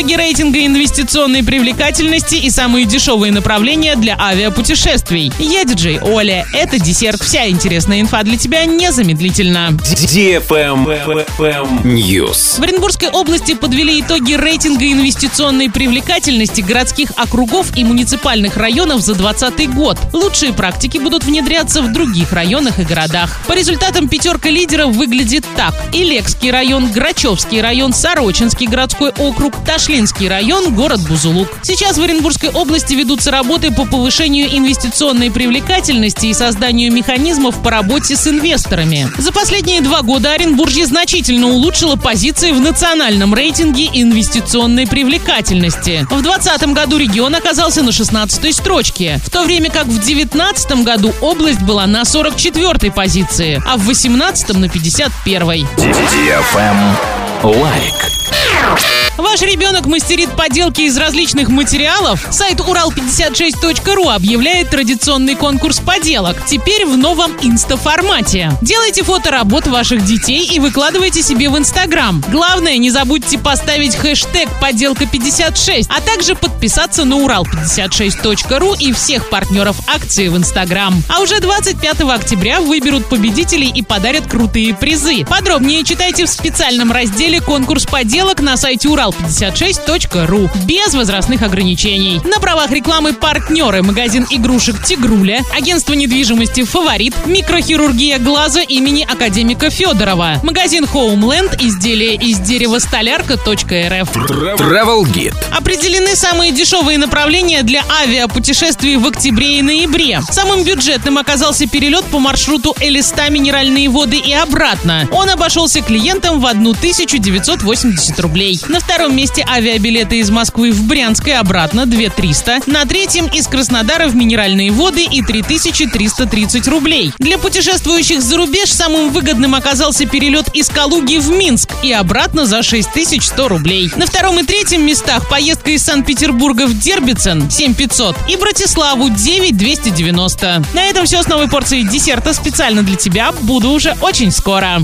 итоги рейтинга инвестиционной привлекательности и самые дешевые направления для авиапутешествий. Я диджей Оля. Это десерт. Вся интересная инфа для тебя незамедлительно. News. В Оренбургской области подвели итоги рейтинга инвестиционной привлекательности городских округов и муниципальных районов за 2020 год. Лучшие практики будут внедряться в других районах и городах. По результатам пятерка лидеров выглядит так. Илекский район, Грачевский район, Сорочинский городской округ, Ташлинский район, город Бузулук. Сейчас в Оренбургской области ведутся работы по повышению инвестиционной привлекательности и созданию механизмов по работе с инвесторами. За последние два года Оренбуржье значительно улучшило позиции в национальном рейтинге инвестиционной привлекательности. В 2020 году регион оказался на 16 строчке, в то время как в 2019 году область была на 44 позиции, а в 2018 на 51. Лайк. Ваш ребенок мастерит поделки из различных материалов? Сайт урал56.ру объявляет традиционный конкурс поделок. Теперь в новом инста-формате. Делайте фото работ ваших детей и выкладывайте себе в Инстаграм. Главное, не забудьте поставить хэштег «Поделка56», а также подписаться на урал56.ру и всех партнеров акции в Инстаграм. А уже 25 октября выберут победителей и подарят крутые призы. Подробнее читайте в специальном разделе «Конкурс поделок» на сайте урал56.ру без возрастных ограничений. На правах рекламы партнеры магазин игрушек «Тигруля», агентство недвижимости «Фаворит», микрохирургия глаза имени академика Федорова, магазин «Хоумленд», изделия из дерева столярка.рф. Travel Guide. Определены самые дешевые направления для авиапутешествий в октябре и ноябре. Самым бюджетным оказался перелет по маршруту Элиста Минеральные воды и обратно. Он обошелся клиентам в 1980 рублей. На втором месте авиабилеты из Москвы в Брянск и обратно 2300. На третьем из Краснодара в Минеральные воды и 3330 рублей. Для путешествующих за рубеж самым выгодным оказался перелет из Калуги в Минск и обратно за 6100 рублей. На втором и третьем местах поездка из Санкт-Петербурга в Дербицен 7500 и Братиславу 9290. На этом все с новой порцией десерта специально для тебя. Буду уже очень скоро.